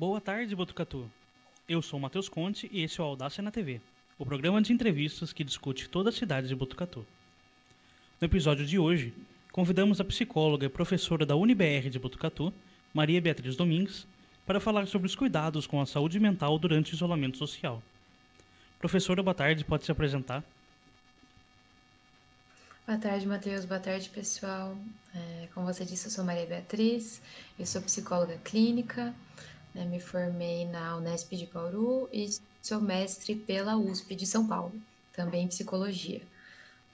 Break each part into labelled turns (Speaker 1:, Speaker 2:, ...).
Speaker 1: Boa tarde, Botucatu. Eu sou o Matheus Conte e esse é o Audácia na TV, o programa de entrevistas que discute toda a cidade de Botucatu. No episódio de hoje, convidamos a psicóloga e professora da UniBR de Botucatu, Maria Beatriz Domingues, para falar sobre os cuidados com a saúde mental durante o isolamento social. Professora, boa tarde, pode se apresentar?
Speaker 2: Boa tarde, Matheus. Boa tarde, pessoal. É, como você disse, eu sou Maria Beatriz, eu sou psicóloga clínica, me formei na Unesp de Bauru e sou mestre pela USP de São Paulo, também em psicologia.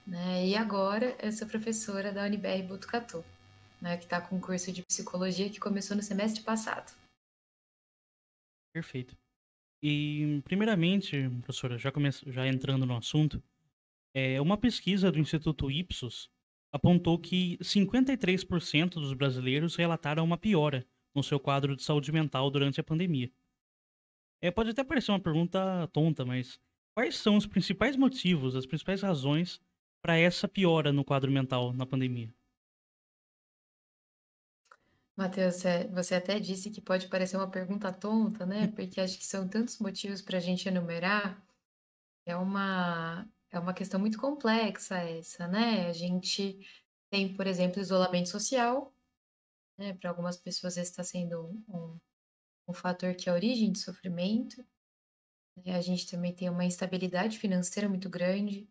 Speaker 2: Né, e agora eu sou professora da UniBR Botucatu, né, que está com um curso de psicologia que começou no semestre passado.
Speaker 1: Perfeito. E, primeiramente, professora, já, já entrando no assunto, é, uma pesquisa do Instituto Ipsos apontou que 53% dos brasileiros relataram uma piora no seu quadro de saúde mental durante a pandemia. É, pode até parecer uma pergunta tonta, mas quais são os principais motivos, as principais razões para essa piora no quadro mental na pandemia?
Speaker 2: Matheus, você até disse que pode parecer uma pergunta tonta, né? Porque acho que são tantos motivos para a gente enumerar. É uma, é uma questão muito complexa essa, né? A gente tem, por exemplo, isolamento social, né? Para algumas pessoas está sendo um, um, um, fator que é a origem de sofrimento. Né? A gente também tem uma instabilidade financeira muito grande.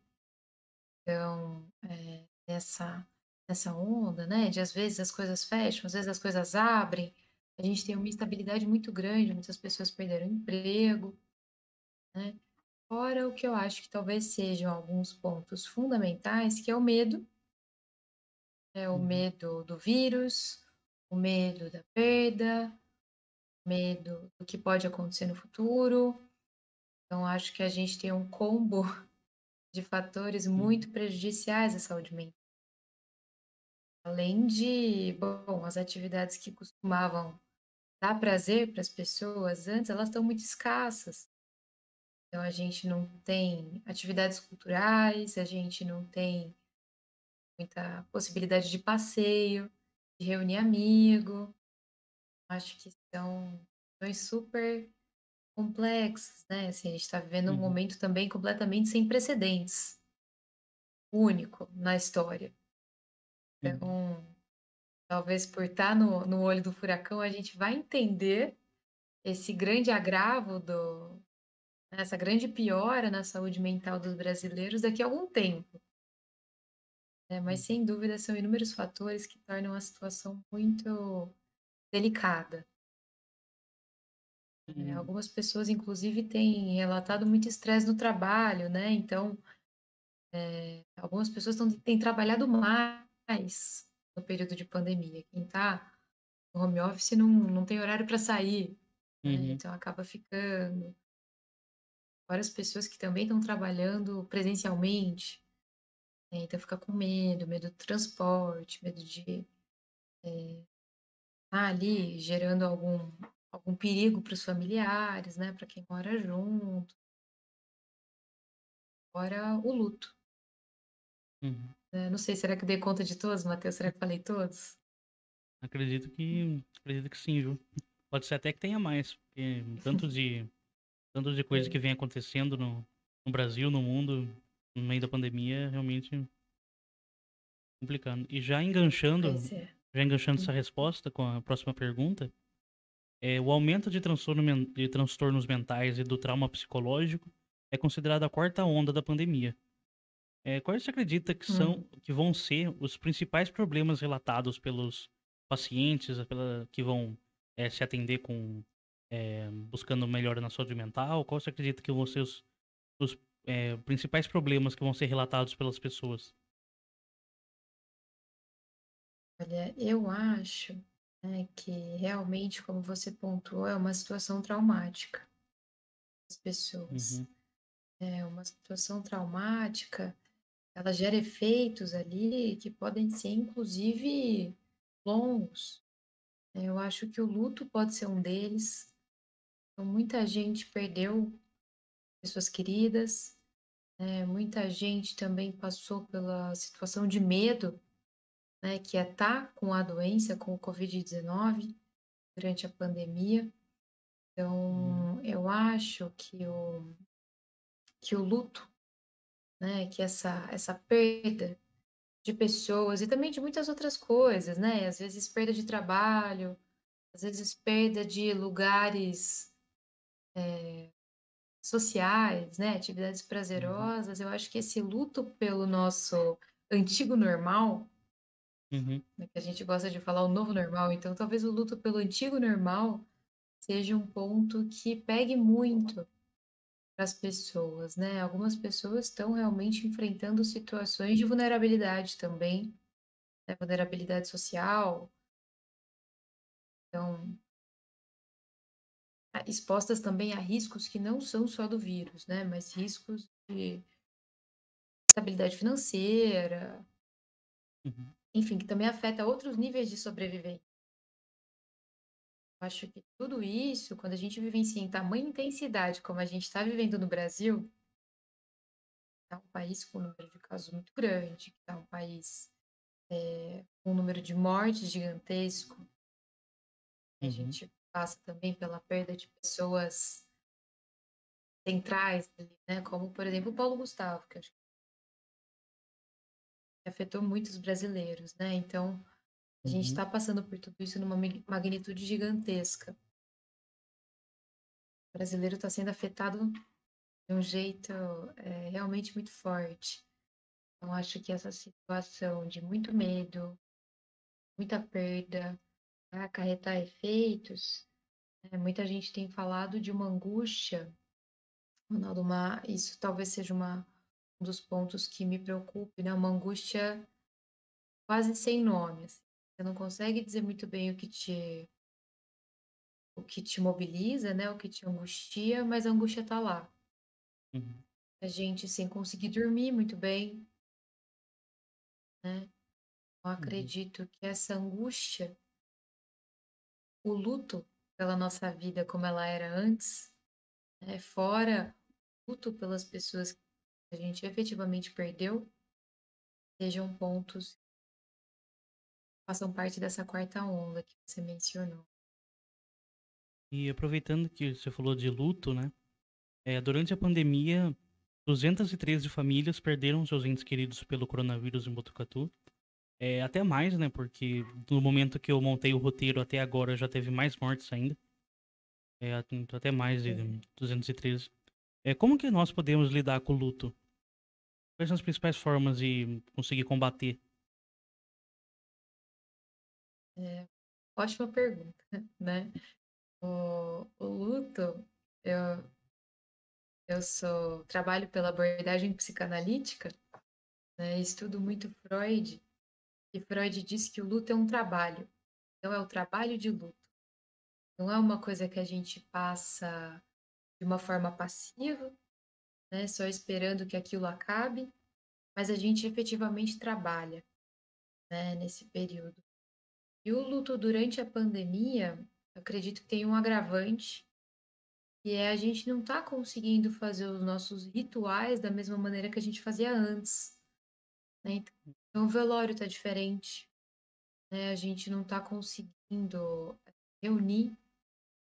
Speaker 2: Então, é, nessa, nessa onda, né? De às vezes as coisas fecham, às vezes as coisas abrem. A gente tem uma instabilidade muito grande, muitas pessoas perderam emprego, né? Fora o que eu acho que talvez sejam alguns pontos fundamentais, que é o medo, é o uhum. medo do vírus, o medo da perda, medo do que pode acontecer no futuro. Então, acho que a gente tem um combo de fatores muito prejudiciais à saúde mental. Além de, bom, as atividades que costumavam dar prazer para as pessoas antes, elas estão muito escassas. Então, a gente não tem atividades culturais, a gente não tem muita possibilidade de passeio, de reunir amigo. Acho que são questões super complexas, né? Assim, a gente está vivendo um uhum. momento também completamente sem precedentes, único na história. Então, uhum. talvez por estar no, no olho do furacão, a gente vai entender esse grande agravo do, essa grande piora na saúde mental dos brasileiros daqui a algum tempo. É, mas, sem dúvida, são inúmeros fatores que tornam a situação muito delicada. É, algumas pessoas, inclusive, têm relatado muito estresse no trabalho, né? Então, é, algumas pessoas tão, têm trabalhado mais no período de pandemia. Quem está no home office não, não tem horário para sair, né? uhum. né? então acaba ficando várias pessoas que também estão trabalhando presencialmente? Então fica com medo, medo do transporte, medo de é, estar ali gerando algum, algum perigo para os familiares, né? Para quem mora junto. Agora o luto. Uhum. É, não sei, será que dei conta de todos, Matheus? Será que falei todos?
Speaker 1: Acredito que acredito que sim, viu? Pode ser até que tenha mais, porque tanto de tanto de coisa que vem acontecendo no, no Brasil, no mundo, no meio da pandemia, realmente complicando. E já enganchando, é. já enganchando essa resposta com a próxima pergunta, é, o aumento de, transtorno, de transtornos mentais e do trauma psicológico é considerado a quarta onda da pandemia. É, quais você acredita que são, hum. que vão ser os principais problemas relatados pelos pacientes, pela, que vão é, se atender com é, buscando melhora na saúde mental? Qual você acredita que vão ser os, os é, principais problemas que vão ser relatados pelas pessoas?
Speaker 2: Olha, eu acho né, que realmente, como você pontuou, é uma situação traumática das pessoas. Uhum. É uma situação traumática, ela gera efeitos ali que podem ser, inclusive, longos. Eu acho que o luto pode ser um deles, então, muita gente perdeu pessoas queridas, né? muita gente também passou pela situação de medo, né? que é estar tá com a doença, com o Covid-19, durante a pandemia. Então, eu acho que o, que o luto, né, que essa, essa perda de pessoas e também de muitas outras coisas, né? Às vezes perda de trabalho, às vezes perda de lugares é, sociais, né? Atividades
Speaker 1: Uhum.
Speaker 2: prazerosas. Eu acho que esse luto pelo nosso antigo normal,
Speaker 1: Uhum.
Speaker 2: né, que a gente gosta de falar o novo normal, então talvez o luto pelo antigo normal seja um ponto que pegue muito para as pessoas, né? Algumas pessoas estão realmente enfrentando situações de vulnerabilidade também, né? Vulnerabilidade social, expostas também a riscos que não são só do vírus, né? Mas riscos de estabilidade financeira,
Speaker 1: Uhum.
Speaker 2: enfim, que também afeta outros níveis de sobrevivência. Acho que tudo isso, quando a gente vivencia em tamanha intensidade como a gente está vivendo no Brasil, é um país com um número de casos muito grande, que é um país é, com um número de mortes gigantesco. A
Speaker 1: Uhum.
Speaker 2: gente passa também pela perda de pessoas centrais, né? Como, por exemplo, o Paulo Gustavo, que acho que afetou muitos brasileiros, né? Então, a gente
Speaker 1: Uhum.
Speaker 2: está passando por tudo isso numa magnitude gigantesca. O brasileiro está sendo afetado de um jeito é, realmente muito forte. Então, acho que essa situação de muito medo, muita perda, acarretar efeitos. né? Muita gente tem falado de uma angústia, Ronaldo, uma, isso talvez seja uma, um dos pontos que me preocupe, né? Uma angústia quase sem nome. assim. Você não consegue dizer muito bem o que te o que te mobiliza, né? O que te angustia, mas a angústia está lá.
Speaker 1: Uhum.
Speaker 2: A gente sem conseguir dormir muito bem, né? Eu
Speaker 1: Uhum.
Speaker 2: acredito que essa angústia, o luto pela nossa vida como ela era antes, né? Fora o luto pelas pessoas que a gente efetivamente perdeu, sejam pontos que façam parte dessa quarta onda que você mencionou.
Speaker 1: E aproveitando que você falou de luto, né? É, durante a pandemia, 213 famílias perderam seus entes queridos pelo coronavírus em Botucatu. É, até mais, né? Porque no momento que eu montei o roteiro até agora já teve mais mortes ainda. É, até mais de
Speaker 2: Uhum.
Speaker 1: 213. É, como que nós podemos lidar com o luto? Quais são as principais formas de conseguir combater?
Speaker 2: Ótima pergunta, né? O, o luto, eu, eu sou trabalho pela abordagem psicanalítica, né? Estudo muito Freud, e Freud diz que o luto é um trabalho. Então é o trabalho de luto. Não é uma coisa que a gente passa de uma forma passiva, né? Só esperando que aquilo acabe, mas a gente efetivamente trabalha, né? Nesse período. E o luto durante a pandemia, eu acredito que tem um agravante, que é a gente não tá conseguindo fazer os nossos rituais da mesma maneira que a gente fazia antes, né? Então o velório tá diferente, né? A gente não tá conseguindo reunir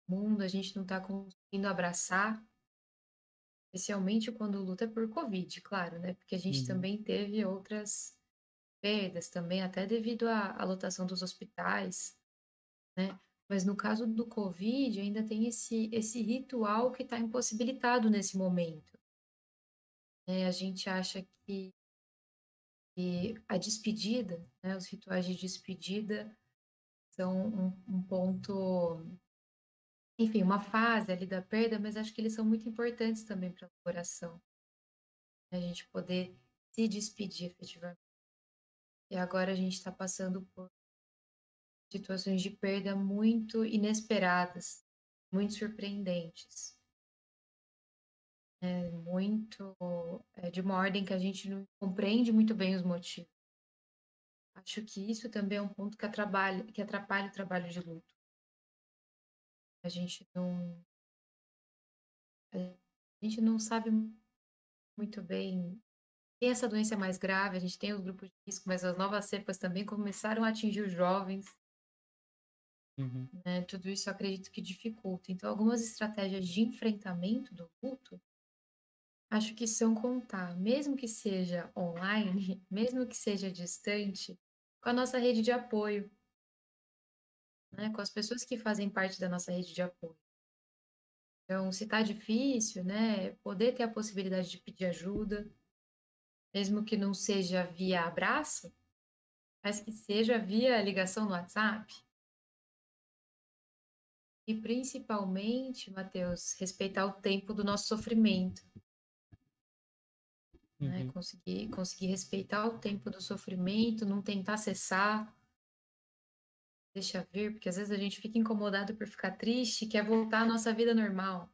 Speaker 2: o mundo, a gente não tá conseguindo abraçar, especialmente quando o luto é por Covid, claro, né? Porque a gente
Speaker 1: Uhum.
Speaker 2: também teve outras perdas também, até devido à, à lotação dos hospitais, né? Mas no caso do Covid, ainda tem esse, esse ritual que está impossibilitado nesse momento. né? a gente acha que, que a despedida, né? os rituais de despedida, são um, um ponto, enfim, uma fase ali da perda, mas acho que eles são muito importantes também para a elaboração. A gente poder se despedir efetivamente. E agora a gente está passando por situações de perda muito inesperadas, muito surpreendentes. É muito é de uma ordem que a gente não compreende muito bem os motivos. Acho que isso também é um ponto que atrapalha, que atrapalha o trabalho de luto. A gente não a gente não sabe muito bem tem essa doença mais grave, a gente tem os grupos de risco, mas as novas cepas também começaram a atingir os jovens.
Speaker 1: Uhum.
Speaker 2: né? Tudo isso acredito que dificulta. Então, algumas estratégias de enfrentamento do luto, acho que são contar, mesmo que seja online, mesmo que seja distante, com a nossa rede de apoio, né? Com as pessoas que fazem parte da nossa rede de apoio. Então, se tá difícil, né, poder ter a possibilidade de pedir ajuda, mesmo que não seja via abraço, mas que seja via ligação no WhatsApp. E principalmente, Matheus, respeitar o tempo do nosso sofrimento. Né?
Speaker 1: Uhum.
Speaker 2: Conseguir, conseguir respeitar o tempo do sofrimento, não tentar cessar, deixa vir, porque às vezes a gente fica incomodado por ficar triste, quer voltar à nossa vida normal.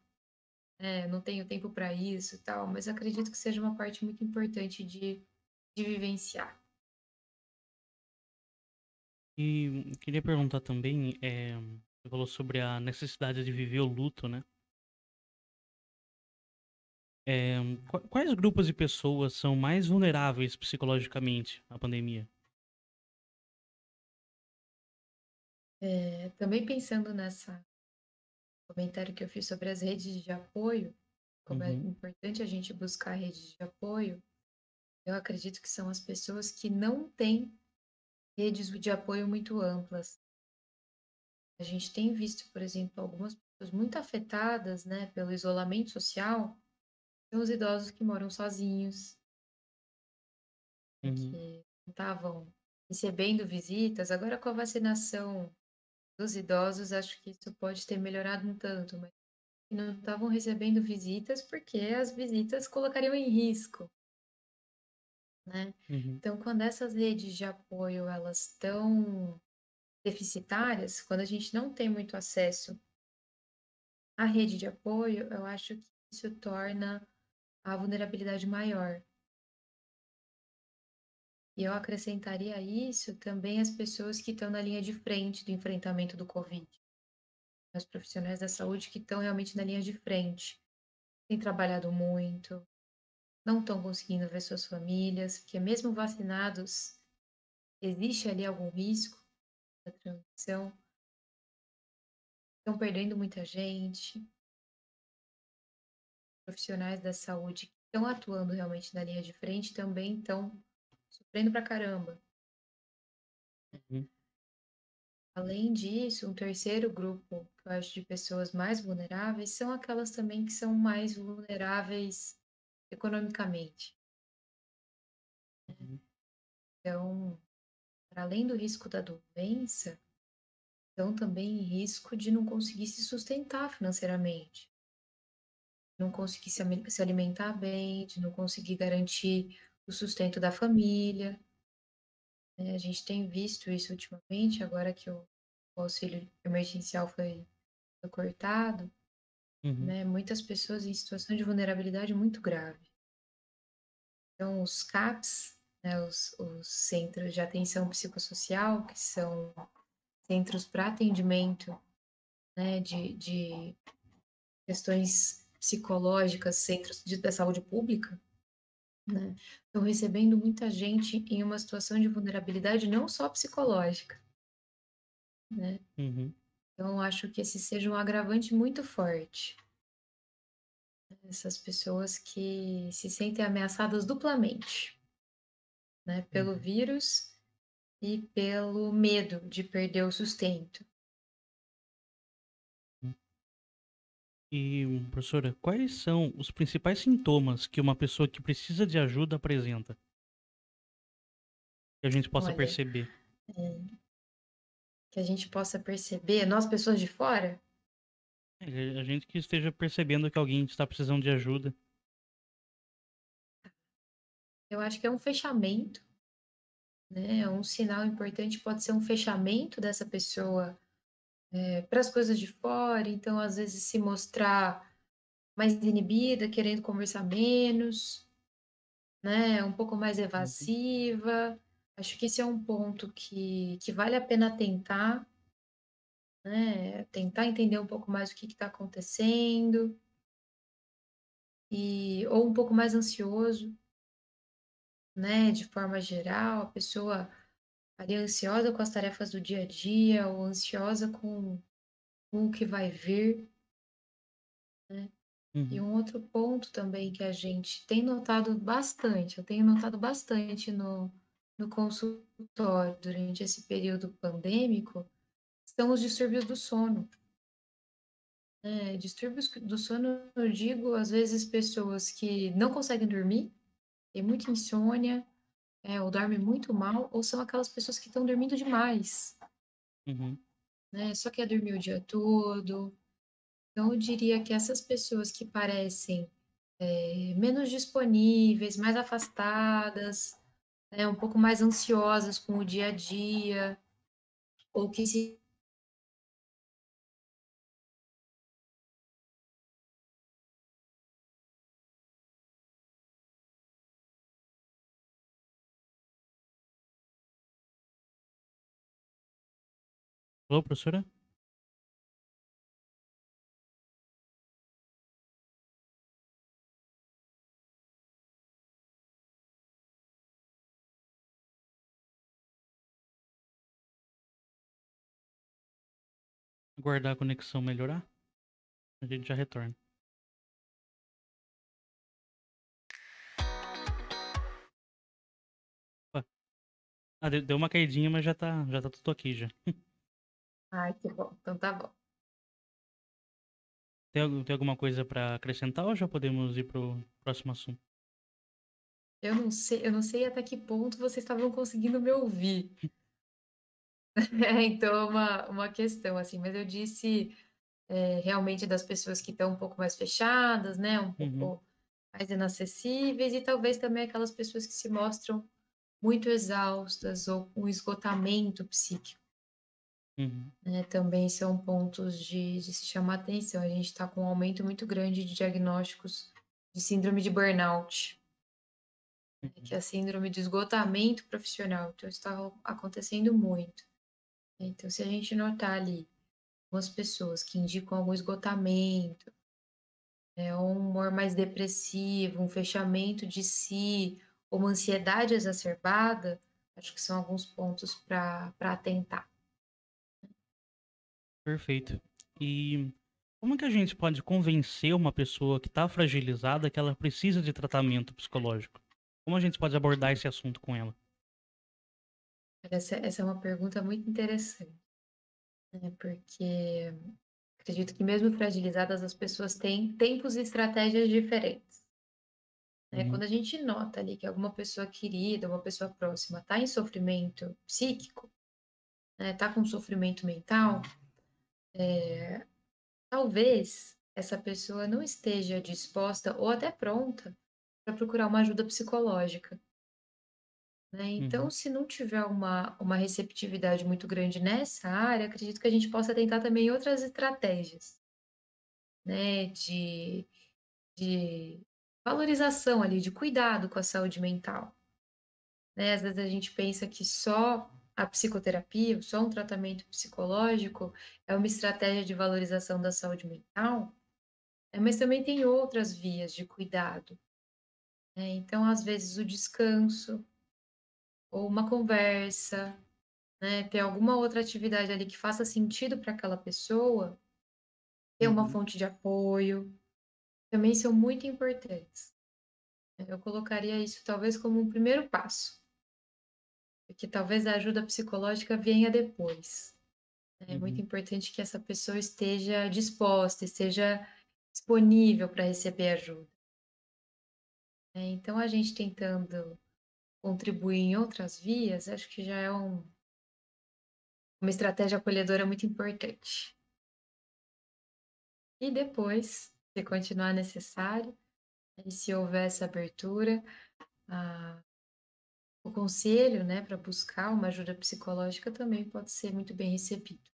Speaker 2: É, não tenho tempo para isso e tal, mas acredito que seja uma parte muito importante de, de vivenciar.
Speaker 1: E queria perguntar também, é, você falou sobre a necessidade de viver o luto, né? É, qu- quais grupos de pessoas são mais vulneráveis psicologicamente à pandemia?
Speaker 2: É, também pensando nessa comentário que eu fiz sobre as redes de apoio, como é
Speaker 1: Uhum.
Speaker 2: importante a gente buscar redes de apoio, eu acredito que são as pessoas que não têm redes de apoio muito amplas. A gente tem visto, por exemplo, algumas pessoas muito afetadas, né, pelo isolamento social, os idosos que moram sozinhos,
Speaker 1: Uhum.
Speaker 2: que não estavam recebendo visitas. Agora, com a vacinação dos idosos, acho que isso pode ter melhorado um tanto, mas não estavam recebendo visitas porque as visitas colocariam em risco, né?
Speaker 1: Uhum.
Speaker 2: Então, quando essas redes de apoio elas estão deficitárias, quando a gente não tem muito acesso à rede de apoio, eu acho que isso torna a vulnerabilidade maior. E eu acrescentaria a isso também as pessoas que estão na linha de frente do enfrentamento do Covid. Os profissionais da saúde que estão realmente na linha de frente. Têm trabalhado muito, não estão conseguindo ver suas famílias, porque mesmo vacinados, existe ali algum risco da transmissão. Estão perdendo muita gente. Profissionais da saúde que estão atuando realmente na linha de frente também estão sofrendo pra caramba.
Speaker 1: Uhum.
Speaker 2: Além disso, um terceiro grupo que eu acho de pessoas mais vulneráveis são aquelas também que são mais vulneráveis economicamente.
Speaker 1: Uhum.
Speaker 2: Então, para além do risco da doença, estão também em risco de não conseguir se sustentar financeiramente, não conseguir se alimentar bem, de não conseguir garantir o sustento da família. né? A gente tem visto isso ultimamente, agora que o o auxílio emergencial foi, foi cortado,
Speaker 1: Uhum.
Speaker 2: né? Muitas pessoas em situação de vulnerabilidade muito grave. Então, os CAPs, né, os, os Centros de Atenção Psicossocial, que são centros para atendimento né, de, de questões psicológicas, centros de, da saúde pública, né, estão recebendo muita gente em uma situação de vulnerabilidade não só psicológica. Né?
Speaker 1: Uhum.
Speaker 2: Então, acho que esse seja um agravante muito forte. Essas pessoas que se sentem ameaçadas duplamente, né? Pelo
Speaker 1: Uhum.
Speaker 2: vírus e pelo medo de perder o sustento.
Speaker 1: E, professora, quais são os principais sintomas que uma pessoa que precisa de ajuda apresenta? Que a gente possa
Speaker 2: Olha,
Speaker 1: perceber.
Speaker 2: que a gente possa perceber, nós pessoas de fora,
Speaker 1: É, A gente que esteja percebendo que alguém está precisando de ajuda.
Speaker 2: eu acho que é um fechamento, né? Um sinal importante pode ser um fechamento dessa pessoa para as coisas de fora, então às vezes se mostrar mais inibida, querendo conversar menos, né? Um pouco mais evasiva. Acho que esse é um ponto que, que vale a pena tentar, né? Tentar entender um pouco mais o que está acontecendo. E, ou um pouco mais ansioso, né? De forma geral, a pessoa ali ansiosa com as tarefas do dia a dia ou ansiosa com, com o que vai vir, né? E
Speaker 1: Uhum.
Speaker 2: um outro ponto também que a gente tem notado bastante, eu tenho notado bastante no, no consultório durante esse período pandêmico, são os distúrbios do sono. É, distúrbios do sono, eu digo, às vezes pessoas que não conseguem dormir, têm muita insônia, é, ou dormem muito mal, ou são aquelas pessoas que estão dormindo demais,
Speaker 1: Uhum.
Speaker 2: né? Só quer dormir o dia todo. Então, eu diria que essas pessoas que parecem é, menos disponíveis, mais afastadas, né, um pouco mais ansiosas com o dia a dia, ou que se
Speaker 1: Alô, professora? Aguardar a conexão melhorar. A gente já retorna. Ah, deu uma caidinha, mas já tá, já tá tudo aqui já.
Speaker 2: Ai, que bom. Então tá bom.
Speaker 1: Tem, tem alguma coisa pra acrescentar ou já podemos ir pro próximo assunto?
Speaker 2: Eu não sei, eu não sei até que ponto vocês estavam conseguindo me ouvir. É, então é uma, uma questão, assim, mas eu disse é, realmente das pessoas que estão um pouco mais fechadas, né? Um
Speaker 1: Uhum.
Speaker 2: pouco mais inacessíveis, e talvez também aquelas pessoas que se mostram muito exaustas ou com esgotamento psíquico.
Speaker 1: Uhum.
Speaker 2: né, também são pontos de, de se chamar atenção. A gente está com um aumento muito grande de diagnósticos de síndrome de burnout, né, que é a síndrome de esgotamento profissional. Então, está acontecendo muito. Então, se a gente notar ali algumas pessoas que indicam algum esgotamento, né, ou um humor mais depressivo, um fechamento de si, ou uma ansiedade exacerbada, acho que são alguns pontos para atentar.
Speaker 1: Perfeito. E como que a gente pode convencer uma pessoa que tá fragilizada que ela precisa de tratamento psicológico? Como a gente pode abordar esse assunto com ela?
Speaker 2: Essa, essa é uma pergunta muito interessante, né? Porque acredito que mesmo fragilizadas as pessoas têm tempos e estratégias diferentes. né?
Speaker 1: Uhum.
Speaker 2: Quando a gente nota ali que alguma pessoa querida, uma pessoa próxima está em sofrimento psíquico, está com sofrimento mental, é, talvez essa pessoa não esteja disposta ou até pronta para procurar uma ajuda psicológica. Né? Então,
Speaker 1: Uhum.
Speaker 2: se não tiver uma, uma receptividade muito grande nessa área, acredito que a gente possa tentar também outras estratégias, né? De, de valorização ali, de cuidado com a saúde mental. Né? Às vezes a gente pensa que só a psicoterapia, só um tratamento psicológico é uma estratégia de valorização da saúde mental, né? mas também tem outras vias de cuidado. né? Então, às vezes, o descanso, ou uma conversa, né? Ter alguma outra atividade ali que faça sentido para aquela pessoa, ter uma
Speaker 1: Uhum.
Speaker 2: fonte de apoio, também são muito importantes. Eu colocaria isso talvez como um primeiro passo, porque talvez a ajuda psicológica venha depois. É muito
Speaker 1: Uhum.
Speaker 2: importante que essa pessoa esteja disposta, esteja disponível para receber ajuda. É, Então, a gente tentando contribuir em outras vias, acho que já é um, uma estratégia acolhedora muito importante. E depois, se continuar necessário, e se houver essa abertura, a- o conselho, né, para buscar uma ajuda psicológica também pode ser muito bem recebido.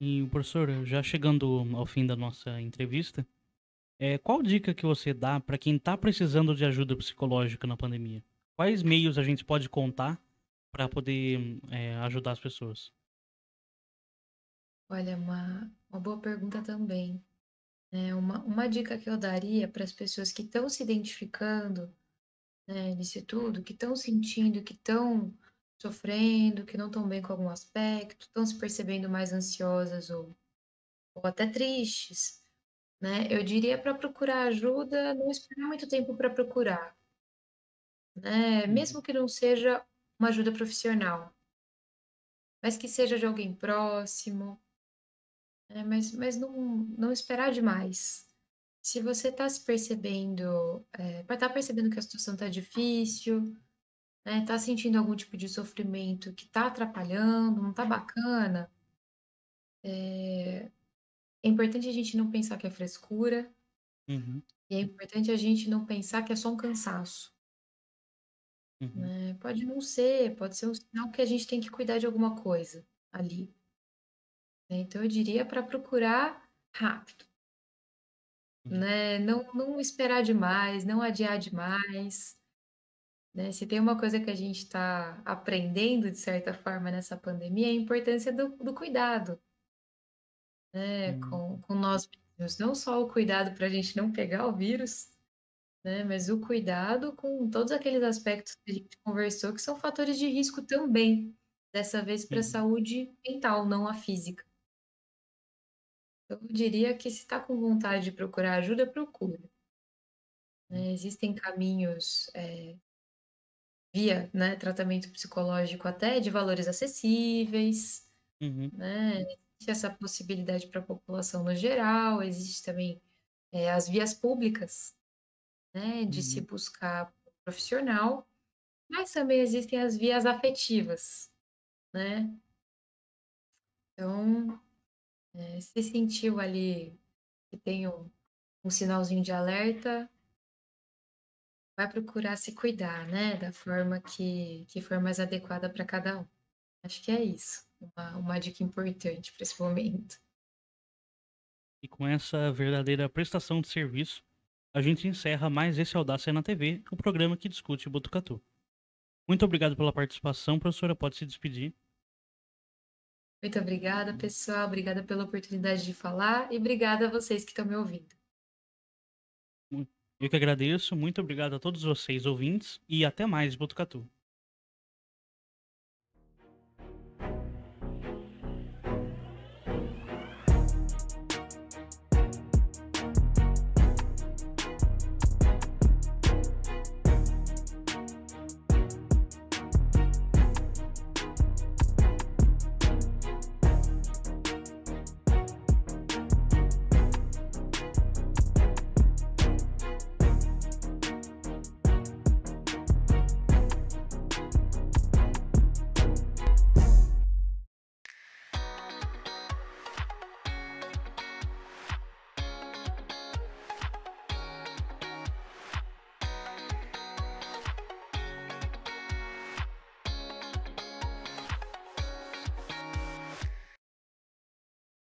Speaker 1: E, professor, já chegando ao fim da nossa entrevista, é, qual dica que você dá para quem tá precisando de ajuda psicológica na pandemia? Quais meios a gente pode contar para poder é, ajudar as pessoas?
Speaker 2: Olha, uma, uma boa pergunta também. É uma, uma dica que eu daria para as pessoas que estão se identificando né, disso tudo, que estão sentindo, que estão sofrendo, que não estão bem com algum aspecto, estão se percebendo mais ansiosas ou, ou até tristes, né? Eu diria para procurar ajuda, não esperar muito tempo para procurar, né?
Speaker 1: Uhum.
Speaker 2: Mesmo que não seja uma ajuda profissional, mas que seja de alguém próximo, né? Mas, mas não, não esperar demais. Se você está se percebendo, é, estar percebendo que a situação está difícil, né? Tá sentindo algum tipo de sofrimento que está atrapalhando, não está bacana, é, é importante a gente não pensar que é frescura,
Speaker 1: Uhum.
Speaker 2: e é importante a gente não pensar que é só um cansaço,
Speaker 1: Uhum.
Speaker 2: né? Pode não ser, pode ser um sinal que a gente tem que cuidar de alguma coisa ali. né? Então eu diria para procurar rápido. Né? Não, não esperar demais, não adiar demais, né? Se tem uma coisa que a gente está aprendendo, de certa forma, nessa pandemia, é a importância do, do cuidado, né? Com, com nós mesmos. Não só o cuidado para a gente não pegar o vírus, né? Mas o cuidado com todos aqueles aspectos que a gente conversou, que são fatores de risco também, dessa vez para a saúde mental, não a física. Eu diria que se está com vontade de procurar ajuda, procura. né? Existem caminhos é, via né, tratamento psicológico até de valores acessíveis,
Speaker 1: Uhum.
Speaker 2: né? Existe essa possibilidade para a população no geral, existe também é, as vias públicas, né, de se
Speaker 1: Uhum.
Speaker 2: buscar um profissional, mas também existem as vias afetivas, né? Então, é, se sentiu ali que tem um, um sinalzinho de alerta, vai procurar se cuidar, né, da forma que, que for mais adequada para cada um. Acho que é isso, uma, uma dica importante para esse momento.
Speaker 1: E com essa verdadeira prestação de serviço, a gente encerra mais esse Audácia na TV, o programa que discute Botucatu. Muito obrigado pela participação, professora. Pode se despedir.
Speaker 2: Muito obrigada, pessoal. Obrigada pela oportunidade de falar e obrigada a vocês que estão me ouvindo.
Speaker 1: Eu que agradeço. Muito obrigado a todos vocês, ouvintes, e até mais, Botucatu.